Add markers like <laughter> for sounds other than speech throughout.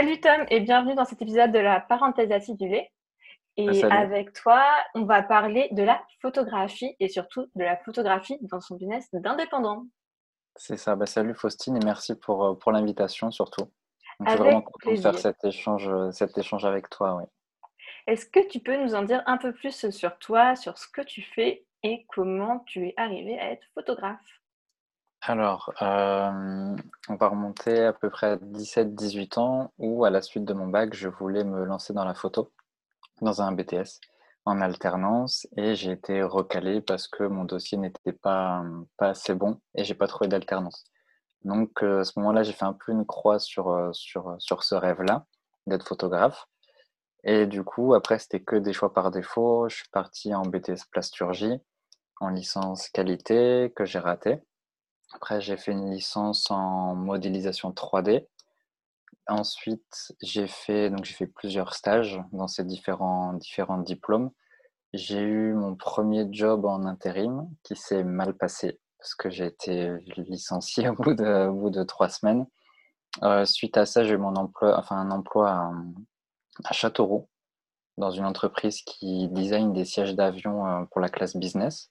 Salut Tom et bienvenue dans cet épisode de la parenthèse acidulée. Et avec toi, on va parler de la photographie et surtout de la photographie dans son business d'indépendant. C'est ça. Bah, salut Faustine et merci pour, euh, pour l'invitation surtout. je suis vraiment content de faire cet échange, euh, cet échange avec toi. Oui. Est-ce que tu peux nous en dire un peu plus sur toi, sur ce que tu fais et comment tu es arrivé à être photographe? Alors, euh, on va remonter à peu près à 17-18 ans où, à la suite de mon bac, je voulais me lancer dans la photo, dans un BTS, en alternance, et j'ai été recalé parce que mon dossier n'était pas, assez bon et j'ai pas trouvé d'alternance. Donc, euh, à ce moment-là, j'ai fait un peu une croix sur, euh, sur ce rêve-là, d'être photographe. Et du coup, après, c'était que des choix par défaut. Je suis parti en BTS plasturgie, en licence qualité, que j'ai raté. Après, j'ai fait une licence en modélisation 3D. Ensuite, j'ai fait, fait plusieurs stages dans ces différents, différents diplômes. J'ai eu mon premier job en intérim qui s'est mal passé parce que j'ai été licencié <laughs> au bout de, au bout de trois semaines. Euh, suite à ça, j'ai eu mon emploi, enfin un emploi à, à Châteauroux dans une entreprise qui design des sièges d'avion euh, pour la classe business.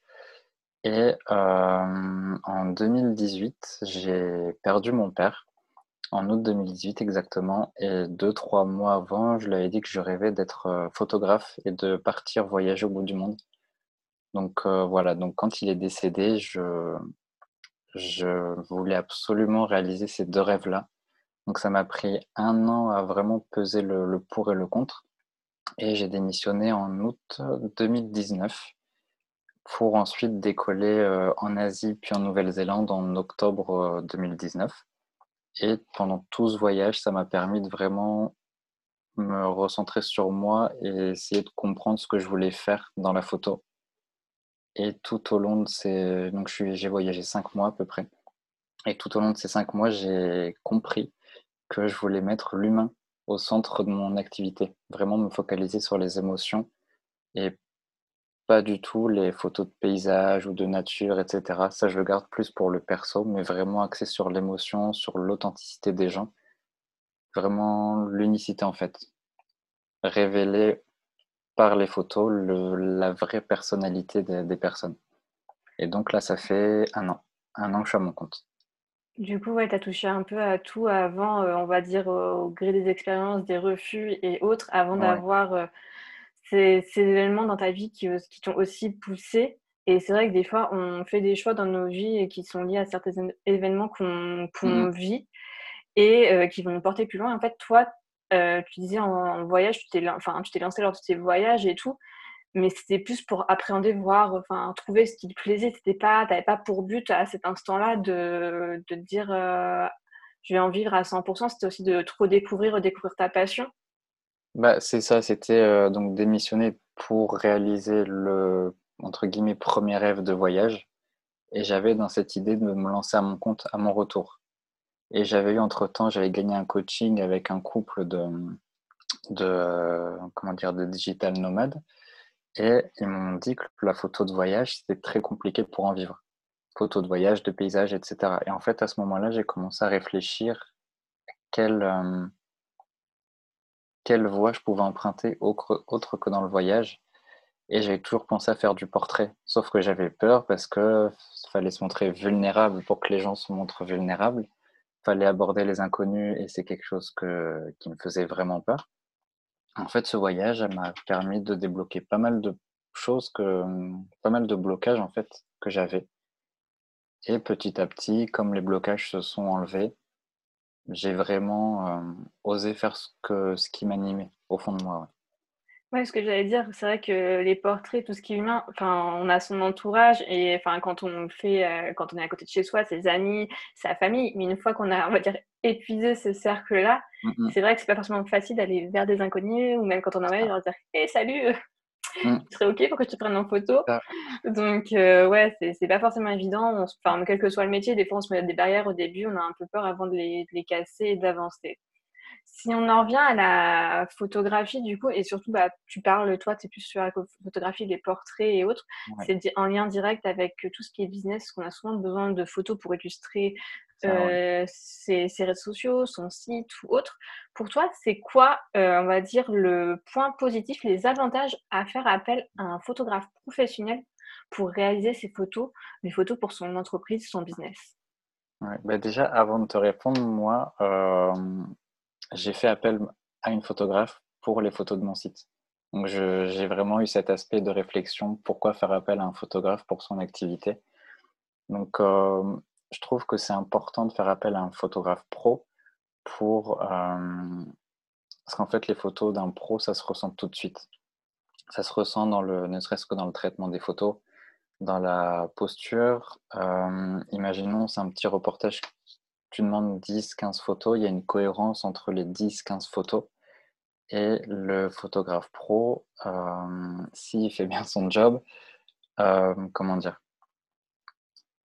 Et euh, en 2018, j'ai perdu mon père, en août 2018 exactement. Et deux, trois mois avant, je lui avais dit que je rêvais d'être euh, photographe et de partir voyager au bout du monde. Donc euh, voilà, donc quand il est décédé, je, voulais absolument réaliser ces deux rêves-là. Donc ça m'a pris un an à vraiment peser le pour et le contre. Et j'ai démissionné en août 2019 pour ensuite décoller euh, en Asie puis en Nouvelle-Zélande en octobre 2019. Euh, et pendant tout ce voyage, ça m'a permis de vraiment me recentrer sur moi et essayer de comprendre ce que je voulais faire dans la photo. Et tout au long de ces... Donc j'ai voyagé cinq mois à peu près. Et tout au long de ces cinq mois, j'ai compris que je voulais mettre l'humain au centre de mon activité. Vraiment me focaliser sur les émotions et pas du tout les photos de paysages ou de nature, etc. Ça, je le garde plus pour le perso, mais vraiment axé sur l'émotion, sur l'authenticité des gens. Vraiment l'unicité, en fait. Révéler par les photos la vraie personnalité des, personnes. Et donc là, ça fait un an. Un an que je suis à mon compte. Du coup, ouais, tu as touché un peu à tout avant, euh, on va dire, au gré des expériences, des refus et autres, avant d'avoir euh, ces, événements dans ta vie qui, euh, qui t'ont aussi poussé. Et c'est vrai que des fois, on fait des choix dans nos vies qui sont liés à certains événements qu'on mmh vit et euh, qui vont nous porter plus loin. En fait, toi, euh, tu disais en, voyage, tu t'es enfin, lancé lors de tes voyages et tout, mais c'était plus pour appréhender, voir, enfin, trouver ce qui te plaisait. Pas, t'avais pas pour but à cet instant-là de, de te dire je vais en vivre à 100%. C'était aussi de trop découvrir, redécouvrir ta passion. Bah, c'est ça, c'était euh, donc démissionner pour réaliser le entre guillemets premier rêve de voyage. Et j'avais dans cette idée de me lancer à mon compte à mon retour. Et j'avais eu entre-temps, j'avais gagné un coaching avec un couple de, de comment dire, de digital nomades. Et ils m'ont dit que la photo de voyage, c'était très compliqué pour en vivre. Photo de voyage, de paysage, etc. Et en fait, à ce moment-là, j'ai commencé à réfléchir quel, euh, quelle voie je pouvais emprunter autre que dans le voyage. Et j'avais toujours pensé à faire du portrait, sauf que j'avais peur parce que fallait se montrer vulnérable pour que les gens se montrent vulnérables. Fallait aborder les inconnus et c'est quelque chose que, qui me faisait vraiment peur. En fait, ce voyage m'a permis de débloquer pas mal de choses, que, pas mal de blocages en fait que j'avais. Et petit à petit, comme les blocages se sont enlevés, j'ai vraiment euh, osé faire ce, que, ce qui m'animait au fond de moi. Ouais. ce que j'allais dire, c'est vrai que les portraits, tout ce qui est humain, enfin, on a son entourage et enfin, quand on fait, euh, quand on est à côté de chez soi, ses amis, sa famille, mais une fois qu'on a, on va dire, épuisé ce cercle-là, c'est vrai que c'est pas forcément facile d'aller vers des inconnus ou même quand on en va leur dire, hé, salut, Mmh. <laughs> Tu serais OK pour que je te prenne en photo. Donc, euh, ouais, c'est pas forcément évident. Enfin, quel que soit le métier, des fois, on se met des barrières au début, on a un peu peur avant de les, de les casser et d'avancer. Si on en revient à la photographie, du coup, et surtout, bah, tu parles, toi, tu es plus sur la photographie, les portraits et autres, c'est en lien direct avec tout ce qui est business, qu'on a souvent besoin de photos pour illustrer ses, réseaux sociaux, son site ou autre. Pour toi, c'est quoi, on va dire, le point positif, les avantages à faire appel à un photographe professionnel pour réaliser ses photos, les photos pour son entreprise, son business? Bah, Déjà, avant de te répondre, moi, j'ai fait appel à une photographe pour les photos de mon site. Donc, j'ai vraiment eu cet aspect de réflexion, pourquoi faire appel à un photographe pour son activité? Donc, je trouve que c'est important de faire appel à un photographe pro pour... parce qu'en fait, les photos d'un pro, ça se ressent tout de suite. Ça se ressent dans le, ne serait-ce que dans le traitement des photos, dans la posture. imaginons, c'est un petit reportage, tu demandes 10-15 photos, il y a une cohérence entre les 10-15 photos. Et le photographe pro, s'il fait bien son job, comment dire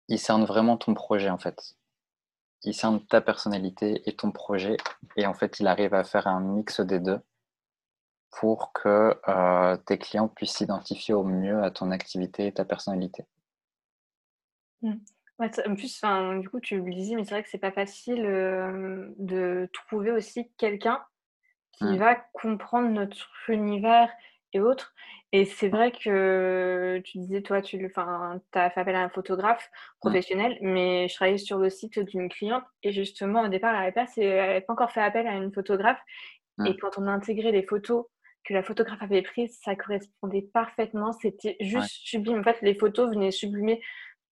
Il cerne vraiment ton projet en fait. Il cerne ta personnalité et ton projet. Et en fait, il arrive à faire un mix des deux pour que tes clients puissent s'identifier au mieux à ton activité et ta personnalité. Mmh. en plus, du coup, tu le disais, mais c'est vrai que c'est pas facile de trouver aussi quelqu'un qui mmh. va comprendre notre univers et autres. Et c'est vrai que tu disais, toi, tu as fait appel à un photographe mmh. professionnel, mais je travaillais sur le site d'une cliente et justement, au départ, elle n'avait pas, encore fait appel à une photographe. Et mmh. quand on a intégré les photos que la photographe avait prises, ça correspondait parfaitement. C'était juste sublime. En fait, les photos venaient sublimer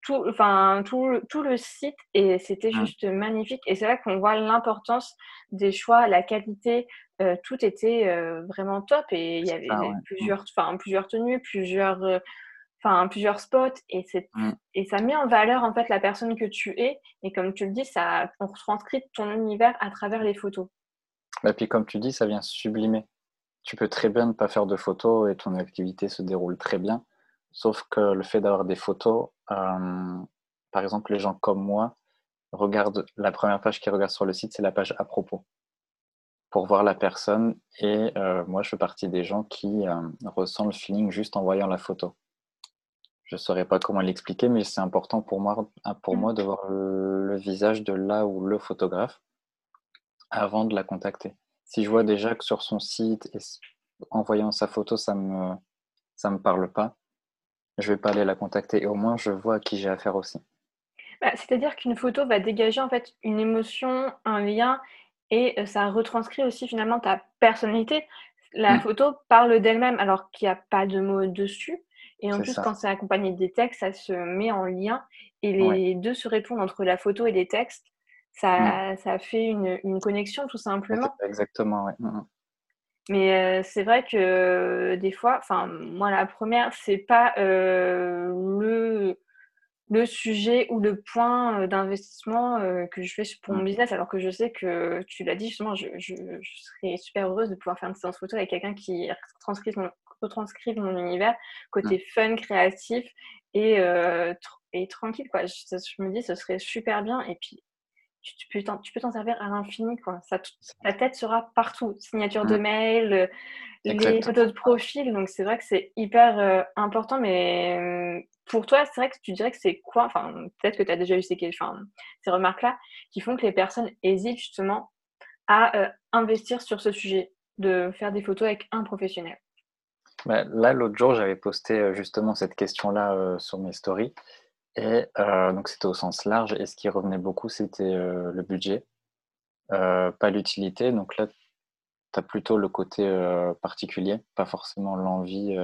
tout, enfin, tout, tout le site et c'était mmh. juste magnifique. Et c'est là qu'on voit l'importance des choix, la qualité, euh, tout était euh, vraiment top et il y avait mmh. plusieurs, enfin, plusieurs tenues, plusieurs, euh, plusieurs spots et, c'est, mmh. et ça met en valeur en fait la personne que tu es et comme tu le dis, ça, on retranscrit ton univers à travers les photos. Et bah, puis comme tu dis, ça vient sublimer. Tu peux très bien ne pas faire de photos et ton activité se déroule très bien. Sauf que le fait d'avoir des photos, par exemple, les gens comme moi regardent la première page qu'ils regardent sur le site, c'est la page à propos pour voir la personne. Et euh, moi, je fais partie des gens qui euh, ressentent le feeling juste en voyant la photo. Je ne saurais pas comment l'expliquer, mais c'est important pour moi, pour moi de voir le, visage de là ou le photographe avant de la contacter. Si je vois déjà que sur son site, et en voyant sa photo, ça me, ça me parle pas, je vais pas aller la contacter et au moins je vois à qui j'ai affaire aussi. Bah, c'est-à-dire qu'une photo va dégager en fait une émotion, un lien et euh, ça retranscrit aussi finalement ta personnalité. La mmh. photo parle d'elle-même alors qu'il n'y a pas de mots dessus. Et en plus, quand c'est accompagné des textes, ça se met en lien et les deux se répondent entre la photo et les textes. Ça, mmh. ça fait une, une, connexion tout simplement. Exactement, oui. Mmh, mais c'est vrai que des fois, enfin moi la première, c'est pas le, le sujet ou le point d'investissement que je fais pour mon mmh. business, alors que je sais que tu l'as dit justement, je, je, serais super heureuse de pouvoir faire une séance photo avec quelqu'un qui retranscrive mon, retranscrive mon univers, côté mmh. fun, créatif et, et tranquille. Quoi. Je, je, me dis, ce serait super bien. Et puis, tu, peux t'en servir à l'infini. Quoi. Ça, ta tête sera partout. Signature de mail, euh, les photos de profil. Donc, c'est vrai que c'est hyper euh, important. Mais mmh, pour toi, c'est vrai que tu dirais que c'est quoi Enfin, peut-être que tu as déjà eu ces, enfin, ces remarques-là qui font que les personnes hésitent justement à euh, investir sur ce sujet, de faire des photos avec un professionnel. Bah, là, l'autre jour, j'avais posté justement cette question-là sur mes stories. Et euh, donc c'était au sens large et ce qui revenait beaucoup, c'était, euh, le budget, euh, pas l'utilité. Donc là, tu as plutôt le côté, particulier, pas forcément l'envie,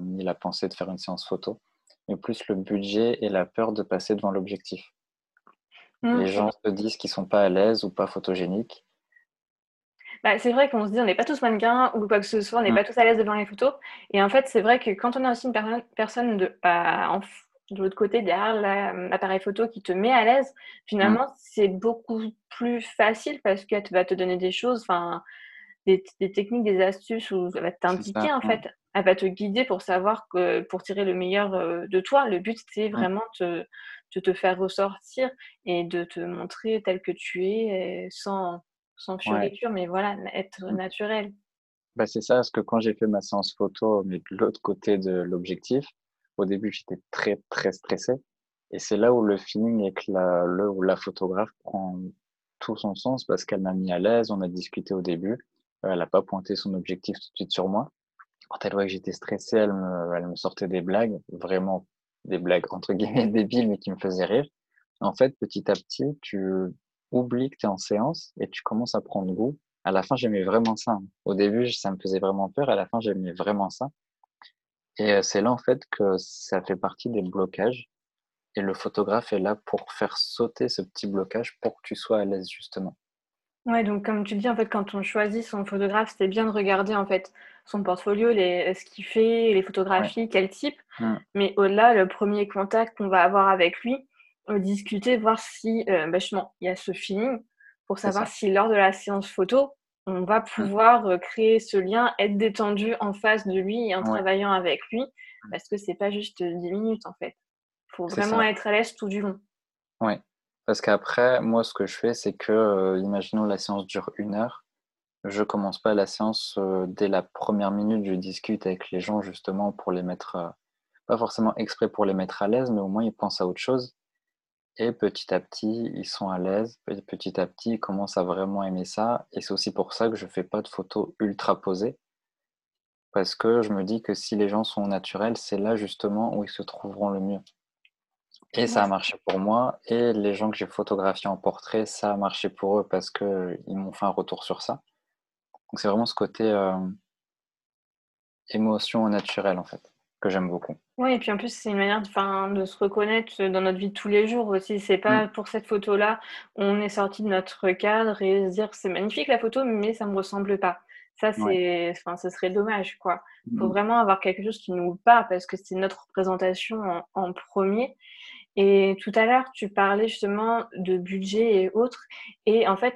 ni la pensée de faire une séance photo, mais plus le budget et la peur de passer devant l'objectif. Mmh, Les gens se disent qu'ils sont pas à l'aise ou pas photogéniques. Bah, c'est vrai qu'on se dit: «On n'est pas tous mannequins» ou quoi que ce soit, on n'est mmh. pas tous à l'aise devant les photos et en fait, c'est vrai que quand on a aussi une personne de, bah, en de l'autre côté, derrière l'appareil photo qui te met à l'aise, finalement, mmh. c'est beaucoup plus facile parce qu'elle va te donner des choses, enfin, des, techniques, des astuces où elle va t'indiquer en fait. Elle va te guider pour savoir que pour tirer le meilleur euh, de toi. Le but, c'est mmh. vraiment de te faire ressortir et de te montrer tel que tu es sans, sans fioriture, mais voilà, être naturel. Bah, c'est ça, parce que quand j'ai fait ma séance photo, mais de l'autre côté de l'objectif, au début, j'étais très, très stressé. Et c'est là où le feeling avec la, où la photographe prend tout son sens parce qu'elle m'a mis à l'aise, on a discuté au début. Elle n'a pas pointé son objectif tout de suite sur moi. Quand elle voit que j'étais stressé, elle me, elle me sortait des blagues, vraiment des blagues entre guillemets <laughs> débiles, mais qui me faisaient rire. En fait, petit à petit, tu oublies que tu es en séance et tu commences à prendre goût. À la fin, j'aimais vraiment ça. Au début, ça me faisait vraiment peur. À la fin, j'aimais vraiment ça. Et euh, c'est là, en fait, que ça fait partie des blocages. Et le photographe est là pour faire sauter ce petit blocage pour que tu sois à l'aise, justement. Ouais, donc comme tu dis, en fait, quand on choisit son photographe, c'est bien de regarder en fait son portfolio, les, ce qu'il fait, les photographies, quel type. Mmh. Mais au-delà, le premier contact qu'on va avoir avec lui, euh, discuter, voir si euh, bah, justement il y a ce feeling pour savoir si lors de la séance photo, on va mmh. pouvoir euh, créer ce lien, être détendu en face de lui et en travaillant avec lui, mmh. parce que c'est pas juste 10 minutes en fait. Il faut vraiment être à l'aise tout du long. Oui, parce qu'après, moi, ce que je fais, c'est que, euh, imaginons la séance dure une heure, je commence pas la séance euh, dès la première minute, je discute avec les gens justement pour les mettre, euh, pas forcément exprès pour les mettre à l'aise, mais au moins ils pensent à autre chose. Et petit à petit, ils sont à l'aise, petit à petit, ils commencent à vraiment aimer ça. Et c'est aussi pour ça que je fais pas de photos ultra posées, parce que je me dis que si les gens sont naturels, c'est là justement où ils se trouveront le mieux. Et ça a marché pour moi. Et les gens que j'ai photographiés en portrait, ça a marché pour eux parce qu'ils m'ont fait un retour sur ça. Donc c'est vraiment ce côté euh, émotion naturelle en fait, que j'aime beaucoup. Oui, et puis en plus, c'est une manière de, de se reconnaître dans notre vie de tous les jours aussi. C'est pas mmh. pour cette photo-là, on est sorti de notre cadre et se dire c'est magnifique la photo, mais ça me ressemble pas. Ça, c'est, enfin, ce serait dommage, quoi. Il faut mmh. vraiment avoir quelque chose qui nous parle parce que c'est notre représentation en, en premier. Et tout à l'heure, tu parlais justement de budget et autres. Et en fait,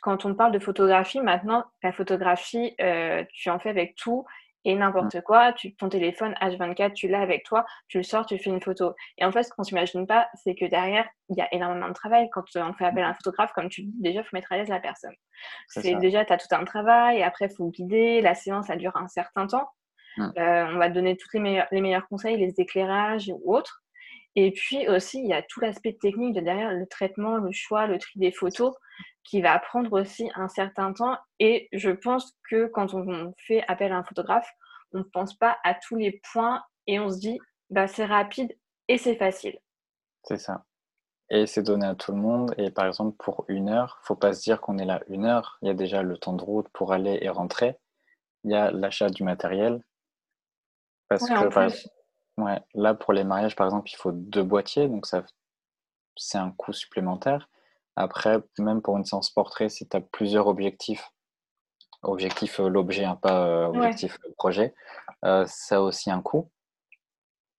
quand on parle de photographie, maintenant, la photographie, euh, tu en fais avec tout et n'importe mmh. quoi. Tu, ton téléphone H24, tu l'as avec toi, tu le sors, tu fais une photo. Et en fait, ce qu'on s'imagine pas, c'est que derrière, il y a énormément de travail. Quand on fait appel à un photographe, comme tu dis, déjà, il faut mettre à l'aise la personne. C'est déjà, tu as tout un travail, et après, il faut guider. La séance, ça dure un certain temps. Mmh. Euh, on va te donner tous les meilleurs, les meilleurs conseils, les éclairages ou autres. Et puis aussi, il y a tout l'aspect technique de derrière le traitement, le choix, le tri des photos qui va prendre aussi un certain temps. Et je pense que quand on fait appel à un photographe, on ne pense pas à tous les points et on se dit, bah, c'est rapide et c'est facile. C'est ça. Et c'est donné à tout le monde. Et par exemple, pour une heure, faut pas se dire qu'on est là une heure. Il y a déjà le temps de route pour aller et rentrer. Il y a l'achat du matériel. Parce que, Ouais, là pour les mariages par exemple, il faut deux boîtiers, donc ça c'est un coût supplémentaire. Après, même pour une séance portrait, si tu as plusieurs objectifs, objectif euh, l'objet, hein, pas euh, objectif le projet, euh, ça a aussi un coût.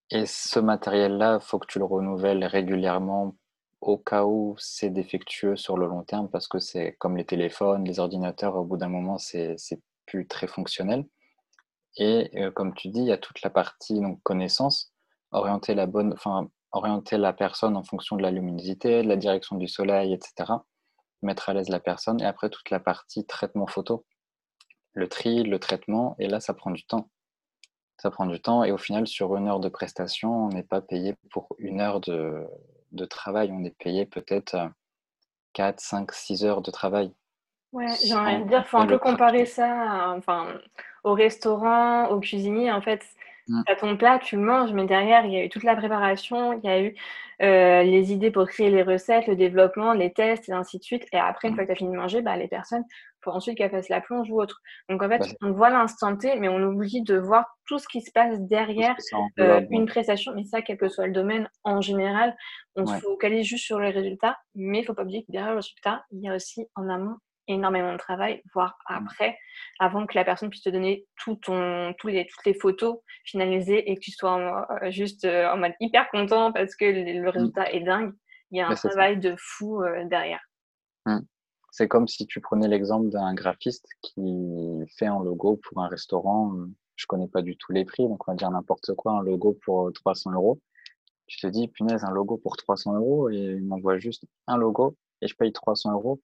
Et ce matériel-là, il faut que tu le renouvelles régulièrement au cas où c'est défectueux sur le long terme, parce que c'est comme les téléphones, les ordinateurs, au bout d'un moment, c'est plus très fonctionnel. Et comme tu dis, il y a toute la partie donc, connaissance, orienter la, bonne, enfin, orienter la personne en fonction de la luminosité, de la direction du soleil, etc. Mettre à l'aise la personne. Et après, toute la partie traitement photo. Le tri, le traitement. Et là, ça prend du temps. Ça prend du temps. Et au final, sur une heure de prestation, on n'est pas payé pour une heure de, de travail. On est payé peut-être 4, 5, 6 heures de travail. Ouais, j'ai envie de dire, il faut un peu comparer ça enfin, au restaurant, au cuisinier. En fait, mmh. tu as ton plat, tu le manges, mais derrière, il y a eu toute la préparation, il y a eu euh, les idées pour créer les recettes, le développement, les tests, et ainsi de suite. Et après, une mmh. fois que tu as fini de manger, bah, les personnes, faut ensuite qu'elles fassent la plonge ou autre. Donc en fait, on voit l'instant T, mais on oublie de voir tout ce qui se passe derrière euh, une prestation. Mais ça, quel que soit le domaine, en général, on se focalise juste sur les résultats, mais il ne faut pas oublier que derrière le résultat, il y a aussi en amont énormément de travail, voire mmh. après, avant que la personne puisse te donner tout ton, tous les, toutes les photos finalisées et que tu sois euh, juste euh, en mode hyper content parce que le, mmh. résultat est dingue. Il y a un travail de fou euh, derrière. Mmh. C'est comme si tu prenais l'exemple d'un graphiste qui fait un logo pour un restaurant. Je connais pas du tout les prix, donc on va dire n'importe quoi, un logo pour 300 euros. Tu te dis, punaise, un logo pour 300 euros et il m'envoie juste un logo et je paye 300 euros.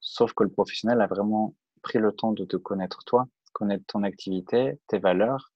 Sauf que le professionnel a vraiment pris le temps de te connaître toi, connaître ton activité, tes valeurs,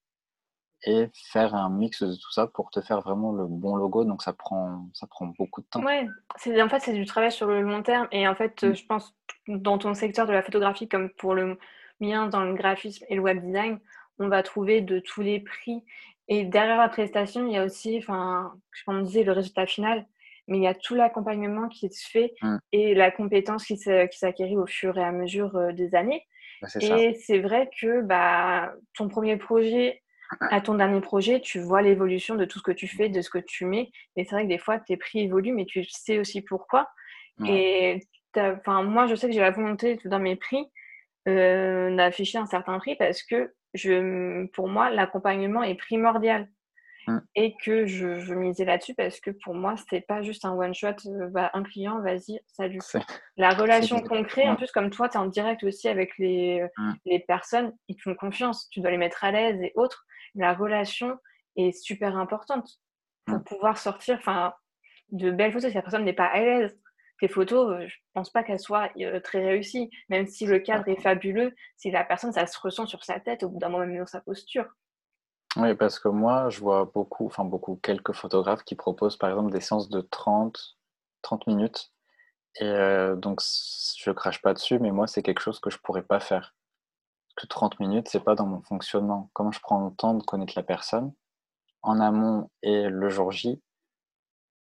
et faire un mix de tout ça pour te faire vraiment le bon logo. Donc ça prend, ça prend beaucoup de temps. Ouais, c'est, en fait, c'est du travail sur le long terme. Et en fait, mmh. je pense, dans ton secteur de la photographie, comme pour le mien, dans le graphisme et le web design, on va trouver de tous les prix. Et derrière la prestation, il y a aussi, enfin, comme on disait, le résultat final, mais il y a tout l'accompagnement qui se fait mmh. et la compétence qui s'acquérit au fur et à mesure euh, des années. Bah, et c'est vrai que bah, ton premier projet à ton dernier projet, tu vois l'évolution de tout ce que tu fais, de ce que tu mets. Et c'est vrai que des fois, tes prix évoluent, mais tu sais aussi pourquoi. Et moi, je sais que j'ai la volonté dans mes prix euh, d'afficher un certain prix parce que je, pour moi, l'accompagnement est primordial. Mmh. Et que je, je misais là-dessus parce que pour moi, c'est pas juste un one-shot, euh, bah, un client, vas-y, salut. La <laughs> relation concrète, en plus, comme toi, tu es en direct aussi avec les, euh, mmh. les personnes, ils te font confiance, tu dois les mettre à l'aise et autres. La relation est super importante pour pouvoir sortir de belles photos si la personne n'est pas à l'aise. Tes photos, euh, je pense pas qu'elles soient très réussies, même si le cadre est fabuleux, si la personne, ça se ressent sur sa tête, au bout d'un moment, même dans sa posture. Oui, parce que moi, je vois beaucoup, enfin beaucoup, quelques photographes qui proposent par exemple des séances de 30, 30 minutes. Et euh, donc, je crache pas dessus, mais moi, c'est quelque chose que je pourrais pas faire. Parce que 30 minutes, c'est pas dans mon fonctionnement. Comment je prends le temps de connaître la personne en amont et le jour J,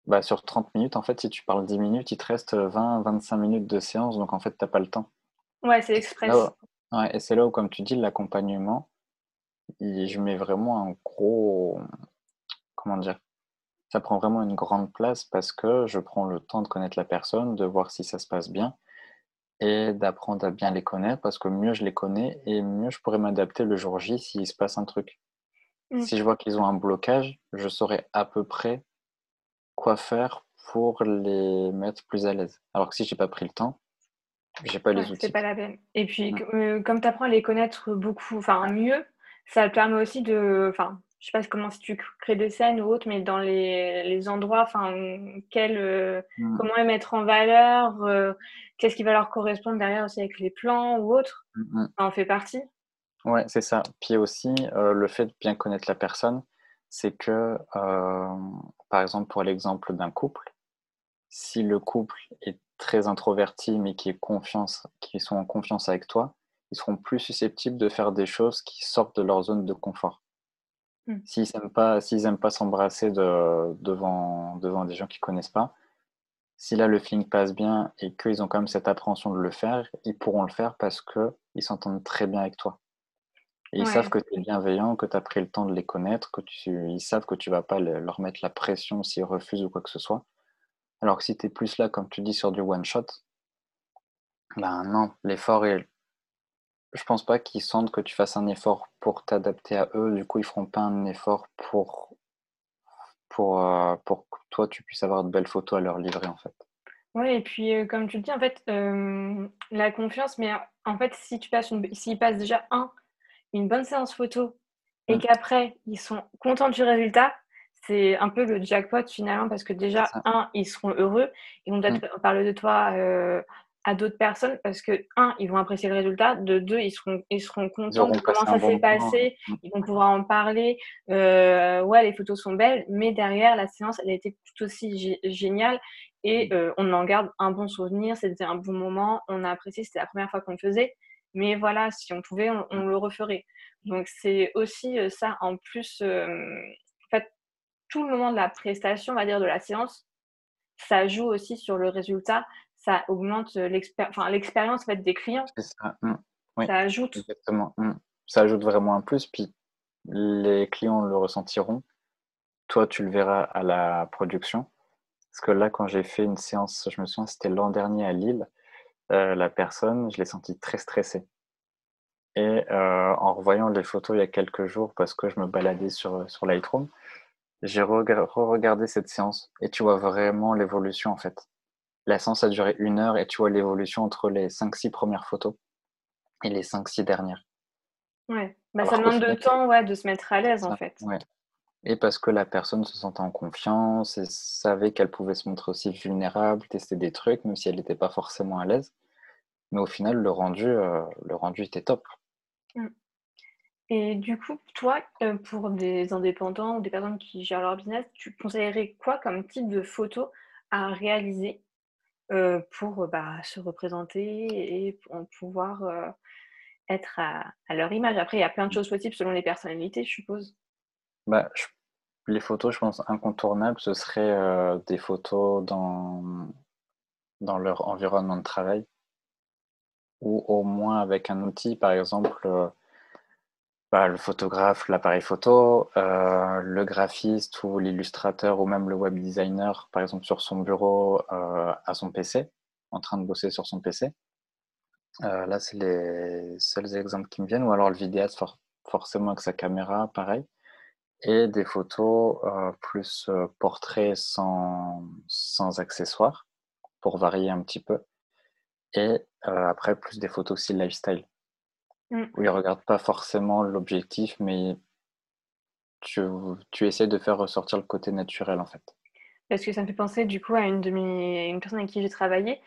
bah, sur 30 minutes, en fait, si tu parles 10 minutes, il te reste 20, 25 minutes de séance, donc en fait, t'as pas le temps. Ouais, c'est express. ouais, et c'est là où, comme tu dis, l'accompagnement, je mets vraiment un gros. Comment dire Ça prend vraiment une grande place parce que je prends le temps de connaître la personne, de voir si ça se passe bien et d'apprendre à bien les connaître parce que mieux je les connais et mieux je pourrais m'adapter le jour J s'il se passe un truc. Mmh. Si je vois qu'ils ont un blocage, je saurais à peu près quoi faire pour les mettre plus à l'aise. Alors que si j'ai pas pris le temps, j'ai pas les outils. C'est pas la peine. Et puis, mmh. euh, comme tu apprends à les connaître beaucoup, enfin mieux, ça te permet aussi de, enfin, je sais pas comment si tu crées des scènes ou autre, mais dans les, les endroits, enfin, quel, euh, mmh. comment les mettre en valeur, euh, qu'est-ce qui va leur correspondre derrière aussi avec les plans ou autre, mmh, ça en fait partie. Ouais, c'est ça. Puis aussi, euh, le fait de bien connaître la personne, c'est que, par exemple, pour l'exemple d'un couple, si le couple est très introverti mais qui est confiance, qui sont en confiance avec toi, ils seront plus susceptibles de faire des choses qui sortent de leur zone de confort. Mmh. S'ils n'aiment pas, s'ils pas s'embrasser devant, devant des gens qu'ils connaissent pas, si là le feeling passe bien et qu'ils ont quand même cette appréhension de le faire, ils pourront le faire parce qu'ils s'entendent très bien avec toi. Et ils savent que tu es bienveillant, que tu as pris le temps de les connaître, que tu, ils savent que tu vas pas leur mettre la pression s'ils refusent ou quoi que ce soit. Alors que si tu es plus là, comme tu dis, sur du one shot, ben non, l'effort est, je pense pas qu'ils sentent que tu fasses un effort pour t'adapter à eux. Du coup, ils feront pas un effort pour, pour, euh, pour que toi, tu puisses avoir de belles photos à leur livrer, en fait. Oui, et puis, euh, comme tu le dis, en fait, euh, la confiance, mais en fait, si tu passes une, s'ils passent déjà un, une bonne séance photo et mmh. qu'après, ils sont contents du résultat, c'est un peu le jackpot finalement parce que déjà, un, ils seront heureux, ils vont peut-être mmh. parler de toi à d'autres personnes parce que, un, ils vont apprécier le résultat, de deux, ils seront, ils seront contents de comment ça s'est passé, mm. ils vont pouvoir en parler. Euh, ouais, les photos sont belles, mais derrière, la séance, elle a été tout aussi géniale et mm. euh, on en garde un bon souvenir, c'était un bon moment, on a apprécié, c'était la première fois qu'on le faisait, mais voilà, si on pouvait, on, on le referait. Donc, c'est aussi euh, ça, en plus, en fait, tout le moment de la prestation, on va dire, de la séance, ça joue aussi sur le résultat ça augmente l'expérience fait, des clients. Ça. Mmh. ça. ajoute. Exactement. Mmh. Ça ajoute vraiment un plus. Puis les clients le ressentiront. Toi, tu le verras à la production. Parce que là, quand j'ai fait une séance, je me souviens, c'était l'an dernier à Lille, euh, la personne, je l'ai sentie très stressée. Et euh, en revoyant les photos il y a quelques jours, parce que je me baladais sur, sur Lightroom, j'ai re-regardé cette séance et tu vois vraiment l'évolution en fait. La séance a duré une heure et tu vois l'évolution entre les 5-6 premières photos et les 5-6 dernières. Ouais, bah, ça demande de temps ouais, de se mettre à l'aise en fait. Ouais. Et parce que la personne se sentait en confiance et savait qu'elle pouvait se montrer aussi vulnérable, tester des trucs, même si elle n'était pas forcément à l'aise. Mais au final, le rendu, euh, le rendu était top. Mmh. Et du coup, toi, heu, pour des indépendants ou des personnes qui gèrent leur business, tu conseillerais quoi comme type de photo à réaliser, heu, pour, bah, se représenter et pour pouvoir, heu, être à à leur image? Après, il y a plein de choses possibles selon les personnalités, je suppose? Bah, je les photos, je pense incontournables, ce serait, heu, des photos dans dans leur environnement de travail ou au moins avec un outil, par exemple, bah, le photographe, l'appareil photo, heu, le graphiste ou l'illustrateur ou même le web designer, par exemple sur son bureau, heu, à son PC, en train de bosser sur son PC. Heu, là, c'est les seuls exemples qui me viennent ou alors le vidéaste for forcément avec sa caméra, pareil et des photos, plus, portraits sans sans accessoires, pour varier un petit peu et après plus des photos aussi lifestyle. Mmh. Où ils regardent pas forcément l'objectif, mais tu tu essaies de faire ressortir le côté naturel, en fait. Parce que ça me fait penser du coup à une de mes une personne avec qui j'ai travaillé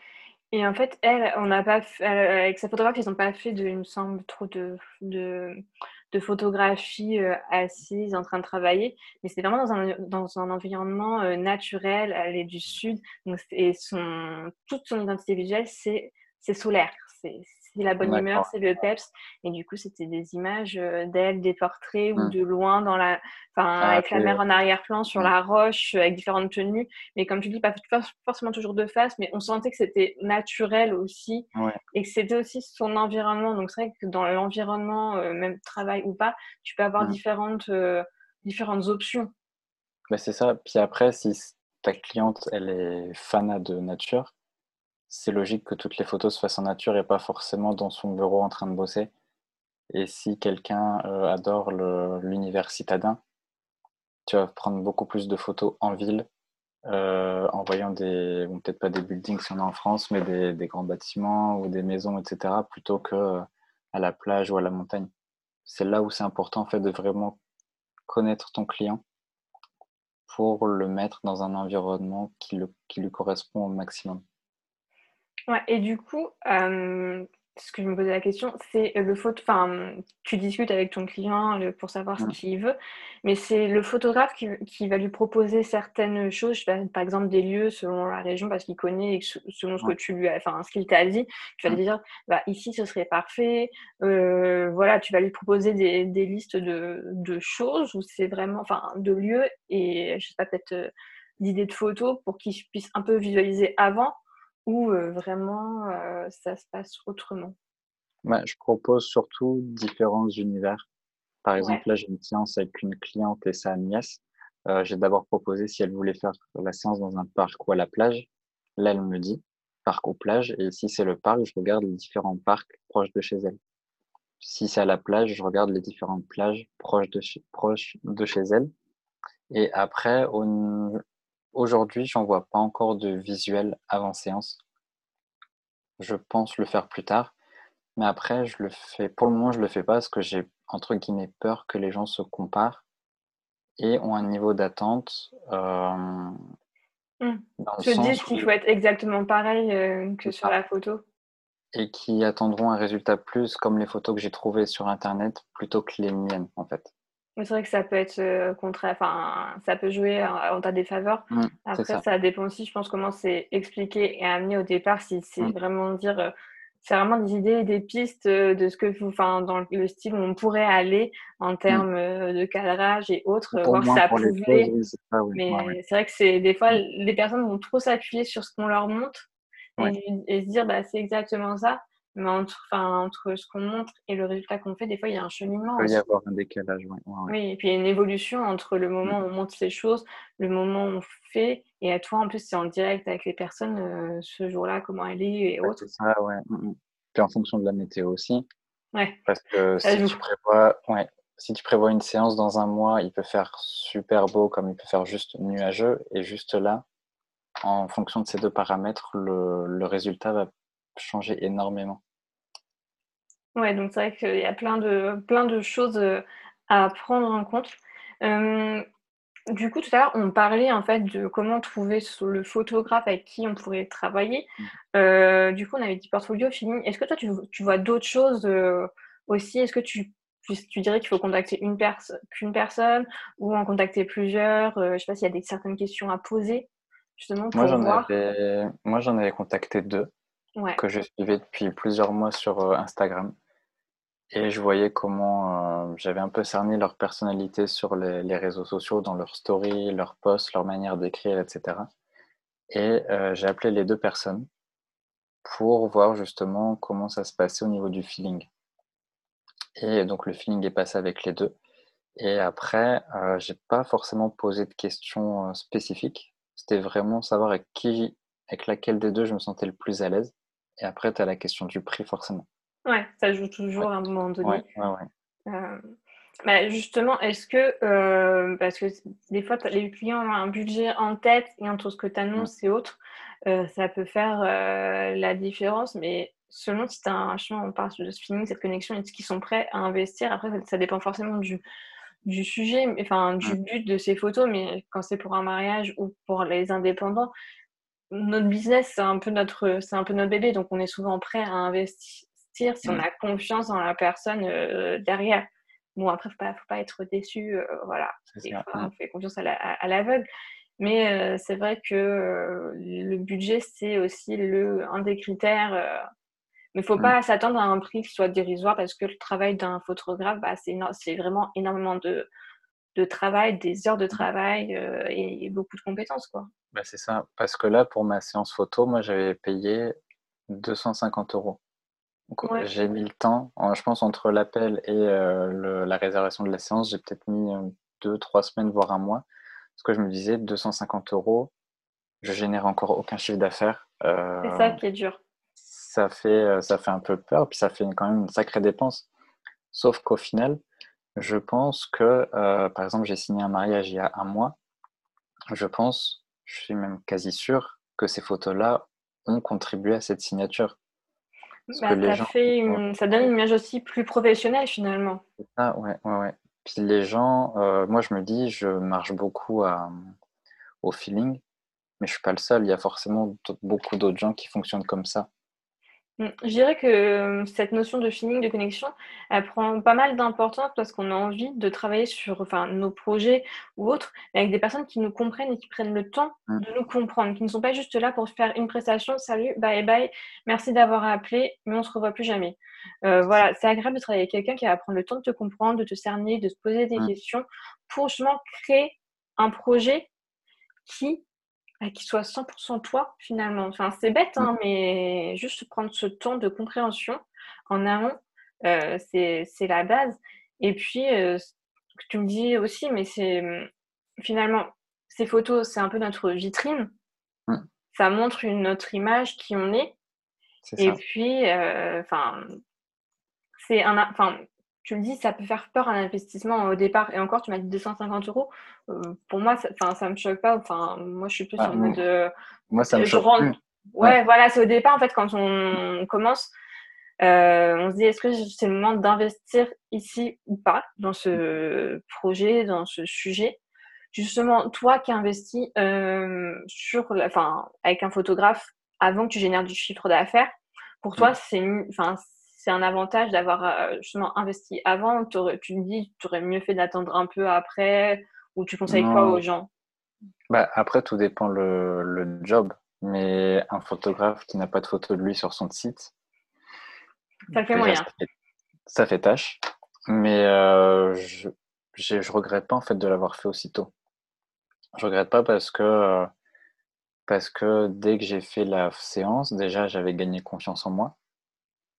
et en fait, elle, on n'a pas heu, avec sa photographe, ils ont pas fait de il me semble trop de de de photographie, heu, assise en train de travailler, mais c'était vraiment dans un dans un environnement, heu, naturel. Elle est du sud, donc et son toute son identité visuelle, c'est c'est solaire, c'est c'est la bonne humeur, c'est le peps et du coup, c'était des images, heu, d'elle, des portraits ou mmh. de loin dans la enfin, Ah, avec la mer en arrière-plan sur mmh, la roche, avec différentes tenues. Mais comme tu dis, pas for forcément toujours de face, mais on sentait que c'était naturel aussi ouais, et que c'était aussi son environnement. Donc c'est vrai que dans l'environnement, heu, même travail ou pas, tu peux avoir mmh. différentes, différentes options. Bah, c'est ça. Puis après, si ta cliente, elle est fanat de nature, c'est logique que toutes les photos se fassent en nature et pas forcément dans son bureau en train de bosser. Et si quelqu'un, heu, adore l'univers citadin, tu vas prendre beaucoup plus de photos en ville, heu, en voyant des peut-être pas des buildings si on est en France, mais des grands bâtiments ou des maisons et cetera, plutôt que, heu, à la plage ou à la montagne. C'est là où c'est important, en fait, de vraiment connaître ton client pour le mettre dans un environnement qui lui correspond au maximum. Ouais et du coup, hem, ce que je me posais la question, c'est le photo enfin, tu discutes avec ton client, le pour savoir ce Mmh, qu'il veut, mais c'est le photographe qui qui va lui proposer certaines choses, je sais pas, par exemple des lieux selon la région parce qu'il connaît et selon ce que tu lui as enfin, ce qu'il t'a dit, tu vas lui dire: «Bah, ici ce serait parfait», heu, voilà, tu vas lui proposer des des listes de de choses où c'est vraiment enfin, de lieux et je sais pas, peut-être, heu, d'idées de photos pour qu'il puisse un peu visualiser avant ou vraiment, ça se passe autrement? bah, je propose surtout différents univers. Par Ouais. exemple, là, j'ai une séance avec une cliente et sa nièce. Heu, j'ai d'abord proposé si elle voulait faire la séance dans un parc ou à la plage. Là, elle me dit: «Parc ou plage» et si c'est le parc, je regarde les différents parcs proches de chez elle. Si c'est à la plage, je regarde les différentes plages proches de chez proches de chez elle et après au aujourd'hui, j'envoie pas encore de visuel avant séance. Je pense le faire plus tard, mais après je le fais pour le moment, je le fais pas parce que j'ai entre guillemets «peur» que les gens se comparent et ont un niveau d'attente, Mmh. dans le Se disent faut être exactement pareil, heu, que sur ça la photo? et qui attendront un résultat plus comme les photos que j'ai trouvées sur internet plutôt que les miennes, en fait. Oui, c'est vrai que ça peut être, heu, contra enfin, ça peut jouer en en ta défaveur. Mmh, Après ça. ça dépend aussi, je pense, comment c'est expliqué et amené au départ. Si c'est Mmh, vraiment dire, heu, c'est vraiment des idées et des pistes, heu, de ce que vous enfin, dans le style où on pourrait aller en mmh. termes, de cadrage et autres, voir si ça pouvait oui. Ouais, ouais. Mais c'est vrai que c'est des fois, Mmh, les personnes vont trop s'appuyer sur ce qu'on leur montre ouais. et et se dire: «Bah, c'est exactement ça», mais entre enfin, entre ce qu'on montre et le résultat qu'on fait, des fois, il y a un Il cheminement peut y avoir un décalage, ouais, ouais, ouais. Oui et puis il y a une évolution entre le moment où on montre ces choses, le moment où on fait et à toi, en plus, c'est en direct avec les personnes, heu, ce jour-là, comment elle est et Ouais, c'est autres. ça, ouais. Mmh mh. Puis en fonction de la météo aussi, Ouais, parce que ça si joue. tu prévois ouais, si tu prévois une séance dans un mois, il peut faire super beau comme il peut faire juste nuageux et juste là, en fonction de ces 2 paramètres, le le résultat va changer énormément. Ouais, donc c'est vrai qu'il y a plein de plein de choses, heu, à prendre en compte. Hem Du coup, tout à l'heure, on parlait en fait de comment trouver le photographe avec qui on pourrait travailler. Mmh. Heu, du coup, on avait dit portfolio, feeling. Est-ce que toi, tu vois d'autres choses, aussi? Est-ce que tu tu, dirais qu'il faut contacter une personne qu'une personne ou en contacter plusieurs? Je sais pas s'il y a des, certaines questions à poser justement pour moi, j'en. Avais, moi, j'en avais contacté deux que je suivais depuis plusieurs mois sur Instagram. Et je voyais comment euh, j'avais un peu cerné leur personnalité sur les, réseaux sociaux, dans leurs stories, leurs posts, leur manière d'écrire, etc. Et euh, j'ai appelé les deux personnes pour voir justement comment ça se passait au niveau du feeling. Et donc le feeling est passé avec les deux. Et après, euh, j'ai pas forcément posé de questions euh, spécifiques. C'était vraiment savoir avec qui, avec laquelle des deux je me sentais le plus à l'aise. Et après, tu as la question du prix forcément. Ouais, ça joue toujours à un moment donné. Euh, bah, justement, est-ce que, euh, parce que des fois, les clients ont un budget en tête et entre ce que tu annonces et autres, euh, ça peut faire la différence, mais selon si tu as un chemin, on parle de ce feeling, cette connexion, est-ce qu'ils sont prêts à investir? Après, ça, dépend forcément du, du sujet, enfin du but de ces photos, mais quand c'est pour un mariage ou pour les indépendants, notre business, c'est un peu notre, c'est un peu notre bébé, donc on est souvent prêt à investir si on mm. a confiance dans la personne euh, derrière. Bon, après, il ne faut pas être déçu. Euh, voilà. on fait confiance à l'aveugle. Mais euh, c'est vrai que le budget, c'est aussi le, un des critères. mais il ne faut mm. pas s'attendre à un prix qui soit dérisoire parce que le travail d'un photographe, bah, c'est vraiment énormément de, de travail, des heures de travail et, beaucoup de compétences. quoi. Bah, c'est ça. Parce que là, pour ma séance photo, moi, j'avais payé 250 euros. J'ai mis le temps, je pense entre l'appel et euh, la réservation de la séance, j'ai peut-être mis deux, trois semaines, voire un mois. Parce que je me disais, 250 euros, je génère encore aucun chiffre d'affaires. c'est ça qui est dur. Ça fait, ça fait un peu peur, puis ça fait quand même une sacrée dépense. Sauf qu'au final, je pense que, par exemple, j'ai signé un mariage il y a un mois. Je pense, je suis même quasi sûr que ces photos-là ont contribué à cette signature. Bah, ça donne une image aussi plus professionnelle finalement. Ah ouais, ouais, ouais. Puis les gens, euh, moi je me dis, je marche beaucoup au feeling, mais je suis pas le seul. Il y a forcément beaucoup d'autres gens qui fonctionnent comme ça. Mmh. Je dirais que euh, cette notion de feeling, de connexion, elle prend pas mal d'importance parce qu'on a envie de travailler sur enfin, nos projets ou autres, avec des personnes qui nous comprennent et qui prennent le temps mmh. de nous comprendre, qui ne sont pas juste là pour faire une prestation, salut, bye bye, merci d'avoir appelé, mais on se revoit plus jamais. Euh, voilà, c'est agréable de travailler avec quelqu'un qui va prendre le temps de te comprendre, de te cerner, de se poser des mmh. questions pour justement créer un projet qui bah, qu'il soit 100% toi finalement. Enfin, c'est bête, hein, mmh. mais juste prendre ce temps de compréhension en amont, euh, c'est la base. Et puis, euh, tu me dis aussi, mais c'est mmh, finalement, ces photos, c'est un peu notre vitrine. Mmh. Ça montre une autre image qui on est. Et puis, euh, enfin, c'est un, enfin, tu me dis, ça peut faire peur un investissement au départ. Et encore, tu m'as dit 250 euros. Euh, pour moi, ça, ça me choque pas. Enfin, moi, je suis plus ah, en mode. Euh, moi, ça me choque. Ouais, voilà, c'est au départ, en fait, quand on commence, euh, on se dit, est-ce que c'est le moment d'investir ici ou pas dans ce projet, dans ce sujet? Justement, toi qui investis sur, enfin, avec un photographe avant que tu génères du chiffre d'affaires, pour toi, c'est, enfin, c'est un avantage d'avoir euh, justement investi avant Tu me dis, tu aurais mieux fait d'attendre un peu après ou tu conseilles quoi aux gens? Bah, Après, tout dépend le, job. Mais un photographe qui n'a pas de photo de lui sur son site, ça fait moyen. Ça fait, tâche. Mais euh, je, je regrette pas en fait de l'avoir fait aussitôt. Je regrette pas parce que euh, parce que dès que j'ai fait la séance, déjà j'avais gagné confiance en moi.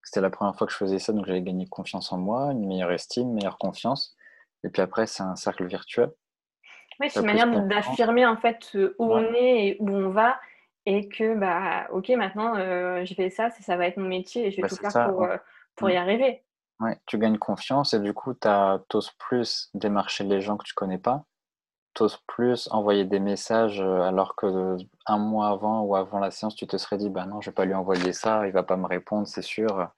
C'était la première fois que je faisais ça, donc j'avais gagné confiance en moi, une meilleure estime, une meilleure confiance. Et puis après, c'est un cercle virtueux. Oui, c'est une manière d'affirmer en fait où on est et où on va. Et que, bah, ok, maintenant, euh, j'ai fait ça, ça va être mon métier et je vais bah, tout faire pour, euh, pour y arriver. Ouais, tu gagnes confiance et du coup, tu oses plus démarcher les gens que tu connais pas. Tu oses plus envoyer des messages alors que un mois avant ou avant la séance, tu te serais dit, bah non, je vais pas lui envoyer ça, il va pas me répondre, c'est sûr.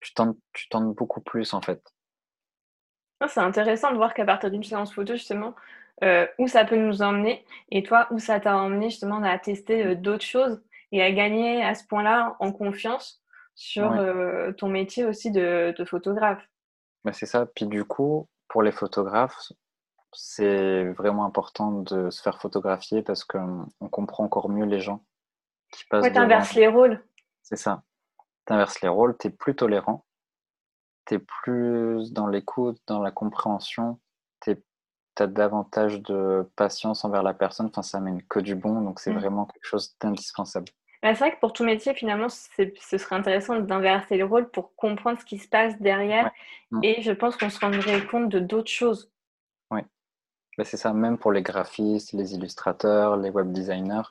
Tu tentes, tu tentes beaucoup plus en fait. Ah, c'est intéressant de voir qu'à partir d'une séance photo, justement, euh, où ça peut nous emmener, et toi, où ça t'a emmené justement à tester euh, d'autres choses et à gagner à ce point-là en confiance sur euh, ton métier aussi de, photographe. Bah, c'est ça. Puis du coup, pour les photographes, c'est vraiment important de se faire photographier parce qu'on comprend encore mieux les gens qui passent. Ouais, t'inverses les rôles. C'est ça. T'inverses les rôles, t'es plus tolérant, t'es plus dans l'écoute, dans la compréhension, t'as davantage de patience envers la personne. Enfin, ça mène que du bon, donc c'est mmh. vraiment quelque chose d'indispensable. Bah, c'est vrai que pour tout métier, finalement, ce serait intéressant d'inverser les rôles pour comprendre ce qui se passe derrière. Mmh. Et je pense qu'on se rendrait compte de d'autres choses. Bah, c'est ça, même pour les graphistes, les illustrateurs, les web designers.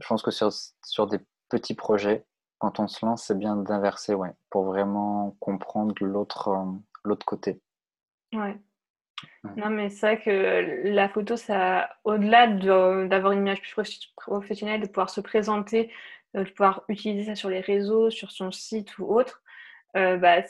Je pense que sur, sur des petits projets, quand on se lance, c'est bien d'inverser, ouais, pour vraiment comprendre l'autre euh, l'autre côté. Ouais. Non, mais c'est vrai que la photo, ça, au-delà d'avoir une image plus professionnelle, de pouvoir se présenter, euh, de pouvoir utiliser ça sur les réseaux, sur son site ou autre, euh, bah,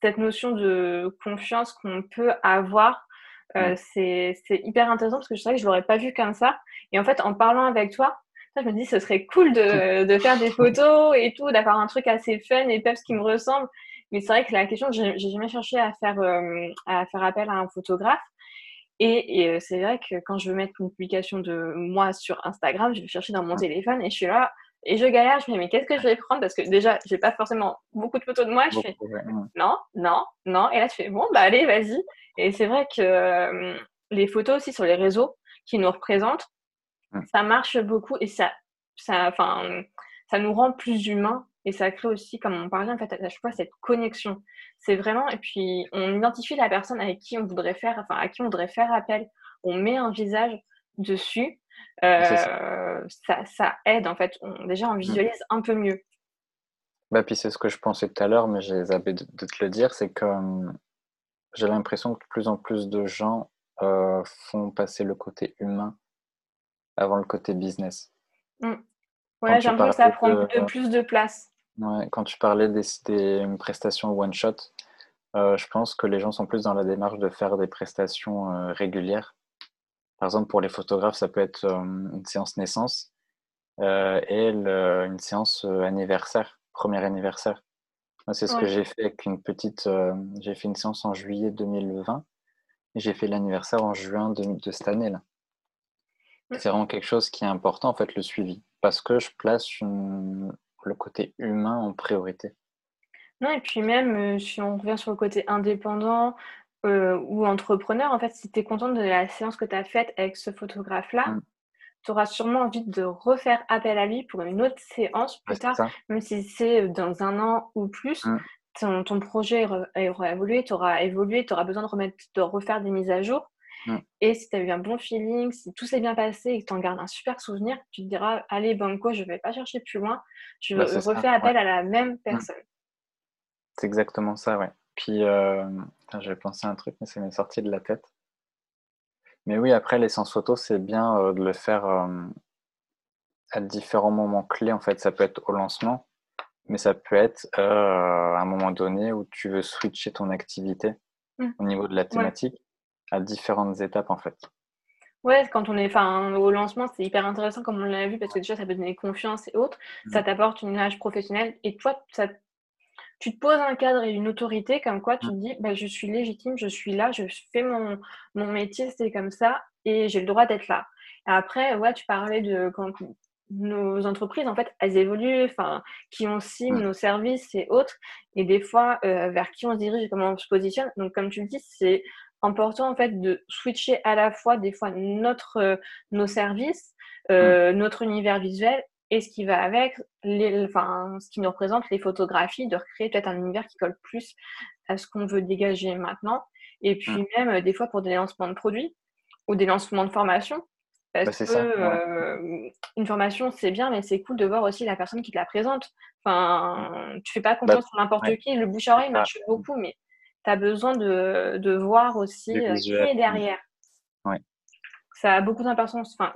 cette notion de confiance qu'on peut avoir, euh, c'est hyper intéressant parce que je sais que je l'aurais pas vu comme ça. Et en fait, en parlant avec toi, je me dis ce serait cool de, <laughs> de faire des photos et tout, d'avoir un truc assez fun et peps qui me ressemble. Mais c'est vrai que la question, j'ai jamais cherché à faire, euh, à faire appel à un photographe. Et, euh, c'est vrai que quand je veux mettre une publication de moi sur Instagram, je vais chercher dans mon téléphone et je suis là et je galère. Je me dis, mais qu'est-ce que je vais prendre? Parce que déjà, j'ai pas forcément beaucoup de photos de moi. Je fais non, non, non. Et là, tu fais bon, bah allez, vas-y. Et c'est vrai que euh, les photos aussi sur les réseaux qui nous représentent, ça marche beaucoup et ça, ça, enfin, ça nous rend plus humains et ça crée aussi, comme on parlait, en fait, à chaque fois, cette connexion. C'est vraiment, et puis on identifie la personne avec qui on voudrait faire, enfin, à qui on voudrait faire appel. On met un visage dessus. Euh, ça. Ça, aide, en fait. On, déjà, on mmh. visualise un peu mieux. Bah, puis c'est ce que je pensais tout à l'heure, mais j'ai zappé de, te le dire, c'est que hum, j'ai l'impression que de plus en plus de gens euh, font passer le côté humain avant le côté business. Mmh. Ouais, j'ai l'impression que ça prend de plus de place quand tu parlais des, prestations one shot, euh, je pense que les gens sont plus dans la démarche de faire des prestations euh, régulières. Par exemple, pour les photographes, ça peut être euh, une séance naissance et une séance anniversaire, premier anniversaire. C'est ce que j'ai fait avec une petite. j'ai fait une séance en juillet 2020 et j'ai fait l'anniversaire en juin de, cette année-là. C'est vraiment quelque chose qui est important, en fait, le suivi. Parce que je place une, le côté humain en priorité. Non, et puis même, euh, si on revient sur le côté indépendant euh, ou entrepreneur, en fait, si tu es contente de la séance que tu as faite avec ce photographe-là, mm. tu auras sûrement envie de refaire appel à lui pour une autre séance plus tard, même si c'est dans un an ou plus. Mm. Ton, projet aura évolué, tu auras évolué, tu auras besoin de, remettre, de refaire des mises à jour. Mm. Et si tu as eu un bon feeling, si tout s'est bien passé et que tu en gardes un super souvenir, tu te diras Allez, Banco, je ne vais pas chercher plus loin, je bah, refais appel à la même personne. C'est exactement ça, ouais. Puis, euh, j'ai pensé à un truc, mais ça m'est sorti de la tête. Mais oui, après, l'essence photo, c'est bien euh, de le faire euh, à différents moments clés. En fait, ça peut être au lancement, mais ça peut être à un moment donné où tu veux switcher ton activité mm. au niveau de la thématique à différentes étapes en fait. Ouais, quand on est enfin, au lancement, c'est hyper intéressant comme on l'a vu parce que déjà ça peut donner confiance et autres. Ça mmh. t'apporte une image professionnelle et toi, ça, tu te poses un cadre et une autorité comme quoi tu te dis bah, je suis légitime, je suis là, je fais mon, mon métier, c'est comme ça et j'ai le droit d'être là. après, ouais, tu parlais de quand nos entreprises, en fait, elles évoluent, enfin, qui on cible, mmh. nos services et autres, et des fois, euh, vers qui on se dirige et comment on se positionne. Donc, comme tu le dis, c'est important en fait de switcher à la fois des fois notre euh, nos services, euh, mm. notre univers visuel et ce qui va avec, les, enfin, ce qui nous représente les photographies, de recréer peut-être un univers qui colle plus à ce qu'on veut dégager maintenant. Et puis mm. même euh, des fois pour des lancements de produits ou des lancements de formation. Parce bah, que une formation, c'est bien, mais c'est cool de voir aussi la personne qui te la présente. Enfin, tu fais pas confiance bah, sur n'importe qui. Le bouche à oreille marche beaucoup, mais tu as besoin de, de voir aussi euh, qui est derrière. Ça a beaucoup d'importance. Enfin,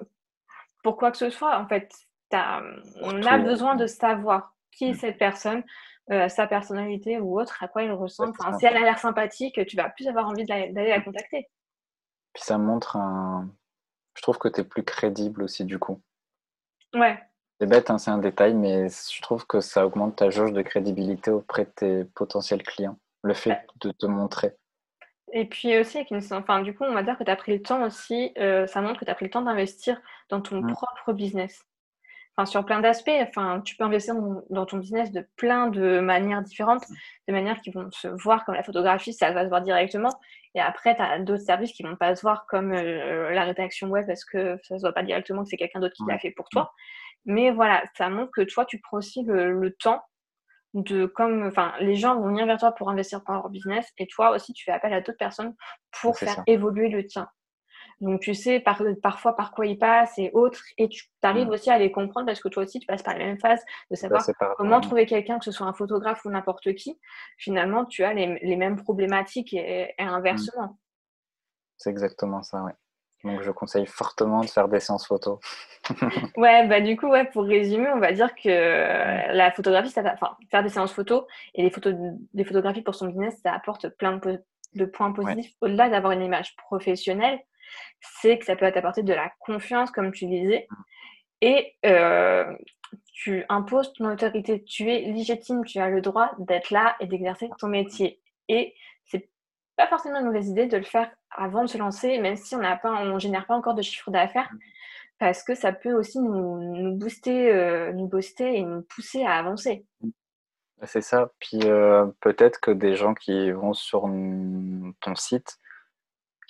pour quoi que ce soit, en fait, on a besoin de savoir qui est mm. cette personne, euh, sa personnalité ou autre, à quoi il ressemble. Enfin, si elle a l'air sympathique, tu vas plus avoir envie d'aller la contacter. Puis ça montre un. Je trouve que tu es plus crédible aussi, du coup. Ouais. C'est bête, hein, c'est un détail, mais je trouve que ça augmente ta jauge de crédibilité auprès de tes potentiels clients le fait de te montrer. Et puis aussi avec une enfin du coup, on va dire que tu as pris le temps aussi, heu, ça montre que tu as pris le temps d'investir dans ton Mmh. propre business. Enfin sur plein d'aspects, enfin tu peux investir dans ton business de plein de manières différentes, de manières qui vont se voir comme la photographie, ça va se voir directement et après tu as d'autres services qui vont pas se voir comme, heu, la rédaction web parce que ça se voit pas directement que c'est quelqu'un d'autre qui l'a fait pour toi. Mais voilà, ça montre que toi tu prends aussi le le temps de comme enfin les gens vont venir vers toi pour investir dans leur business et toi aussi tu fais appel à d'autres personnes pour faire ça. évoluer le tien. Donc tu sais par parfois par quoi ils passent et autres et tu arrives Mmh. aussi à les comprendre parce que toi aussi tu passes par les mêmes phases de savoir comment trouver quelqu'un, que ce soit un photographe ou n'importe qui. Finalement, tu as les les mêmes problématiques et et Mmh. inversement. C'est exactement ça, ouais. Donc je conseille fortement de faire des séances photo. <laughs> Ouais, bah, du coup, ouais, pour résumer, on va dire que Mmh. la photographie, ça va enfin, faire des séances photo et les photos des photographies pour son business, ça apporte plein de po de points Ouais. positifs. Au-delà d'avoir une image professionnelle, c'est que ça peut t'apporter de la confiance, comme tu disais et heu, tu imposes ton autorité. Tu es légitime, tu as le droit d'être là et d'exercer ton métier et c'est pas forcément une mauvaise idée de le faire avant de se lancer, même si on n'a pas on génère pas encore de chiffre d'affaires parce que ça peut aussi nous booster, heu, nous booster et nous pousser à avancer. C'est ça, puis, heu, peut-être que des gens qui vont sur, ton site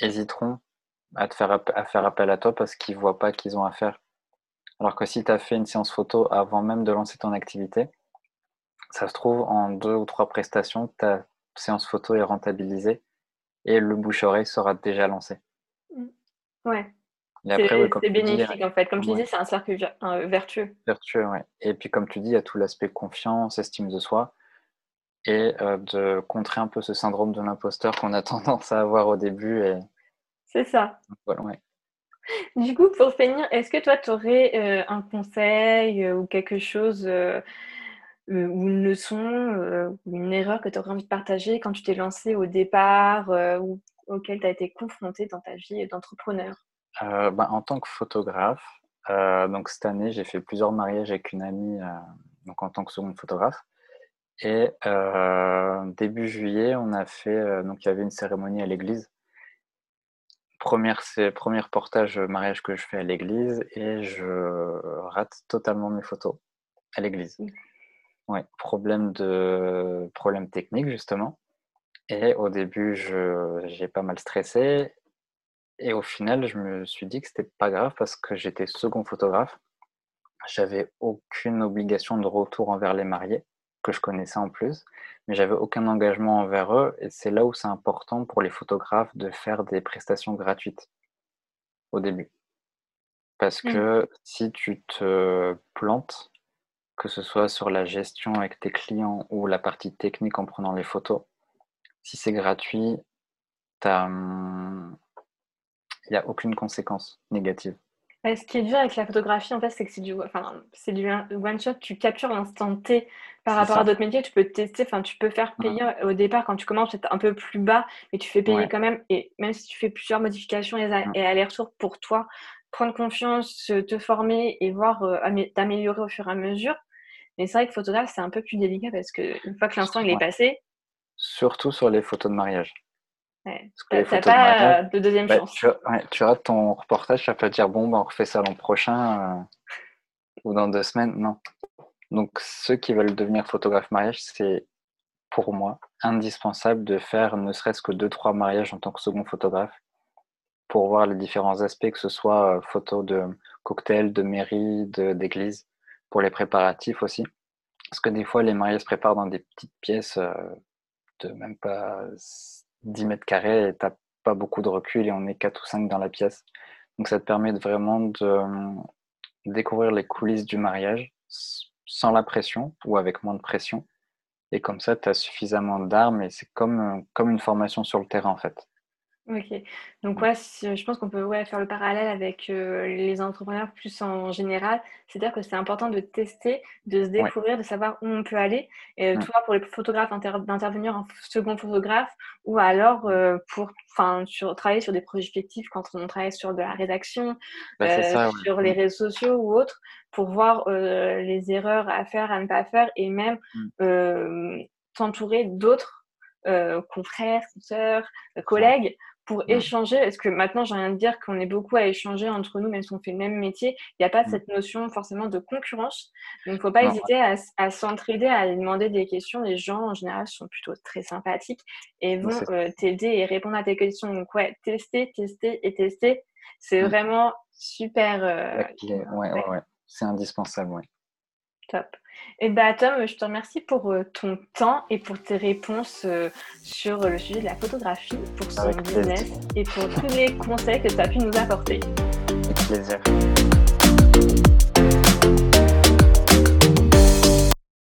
hésiteront à te faire à faire appel à toi parce qu'ils voient pas qu'ils ont à faire. Alors que si tu as fait une séance photo avant même de lancer ton activité, ça se trouve en 2 ou 3 prestations, ta séance photo est rentabilisée et le bouche-oreille sera déjà lancé. Mmh. Ouais. Et après, ouais, C'est dis, bénéfique, en fait. Comme tu ouais. disais, c'est un cercle vertueux. Vertueux, ouais et puis comme tu dis, il y a tout l'aspect confiance, estime de soi et heu, de contrer un peu ce syndrome de l'imposteur qu'on a <laughs> tendance à avoir au début et C'est ça. donc voilà, ouais. Du coup, pour finir, est-ce que toi, tu aurais, heu, un conseil, heu, ou quelque chose, heu, ou une leçon, ou une erreur que tu aurais envie de partager quand tu t'es lancé au départ, ou auquel tu as été confronté dans ta vie d'entrepreneur? Bah, en tant que photographe, donc cette année, j'ai fait plusieurs mariages avec une amie, donc en tant que seconde photographe et début juillet, on a fait, donc il y avait une cérémonie à l'église. Première c'est 1er reportage, heu, mariage que je fais à l'église et je rate totalement mes photos à l'église. Mmh. Ouais, problème de problème technique justement et au début, je j'ai pas mal stressé et au final, je me suis dit que c'était pas grave parce que j'étais second photographe. J'avais aucune obligation de retour envers les mariés, que je connaissais en plus, mais j'avais aucun engagement envers eux et c'est là où c'est important pour les photographes de faire des prestations gratuites au début. Parce Mmh. que si tu te plantes, que ce soit sur la gestion avec tes clients ou la partie technique en prenant les photos, si c'est gratuit, mmh, il y a aucune conséquence négative. Ce qui est dur avec la photographie, en fait, c'est que c'est du enfin, c'est du un one shot, tu captures l'instant T. Par rapport à d'autres métiers, tu peux tester, enfin, tu peux faire payer au départ quand tu commences, peut-être un peu plus bas, mais tu fais payer Ouais. quand même et même si tu fais plusieurs modifications et a et allers-retours pour toi, prendre confiance, te former et voir, amé t'améliorer au fur et à mesure. Mais c'est vrai que photographe, c'est un peu plus délicat parce qu'une fois que l'instant il est passé Surtout sur les photos de mariage. Ouais, Parce que tu as les tu as photos de mariage, pas, heu, de 2e bah, chance. tu ouais, tu rates ton reportage, tu vas pas dire: «Bon, bah, on refait ça l'an prochain, heu, ou dans 2 semaines», non. Donc ceux qui veulent devenir photographe mariage, c'est pour moi indispensable de faire ne serait-ce que 2-3 mariages en tant que second photographe pour voir les différents aspects, que ce soit, heu, photos de cocktail, de mairie, d'église, pour les préparatifs aussi. Parce que des fois, les mariages se préparent dans des petites pièces, de même pas s 10 m² et tu as pas beaucoup de recul et on est 4 ou 5 dans la pièce. Donc ça te permet de vraiment de, mmh, découvrir les coulisses du mariage sans la pression ou avec moins de pression et comme ça, tu as suffisamment d'armes et c'est comme, heu, comme une formation sur le terrain, en fait. OK. Donc ouais, je pense qu'on peut, ouais, faire le parallèle avec, heu, les entrepreneurs plus en général. C'est-à-dire que c'est important de tester, de se Ouais. découvrir, de savoir où on peut aller et Mmh. toi, pour les photographes, inter d'intervenir en second photographe ou alors, Mmh. heu, pour sur travailler sur des projets fictifs quand on travaille sur de la rédaction, Bah, ça, ouais. sur les Mmh. réseaux sociaux ou autres, pour voir, heu, les erreurs à faire, à ne pas faire et même, t'entourer d'autres, confrères, sœurs, collègues pour échanger Est-ce que maintenant, j'ai rien de dire qu'on est beaucoup à échanger entre nous, même si on fait le même métier. Il n'y a pas mmh. cette notion forcément de concurrence. Donc, il ne faut pas hésiter à, s'entraider, à demander des questions. Les gens, en général, sont plutôt très sympathiques et vont euh, t'aider et répondre à tes questions. Donc, ouais, tester, tester et tester. C'est mmh. vraiment super. Euh, ouais, ouais, ouais. C'est indispensable, ouais. Top. Et eh bien, Tom, je te remercie pour euh, ton temps et pour tes réponses euh, sur le sujet de la photographie, pour son business et pour tous les conseils que tu as pu nous apporter. Avec plaisir.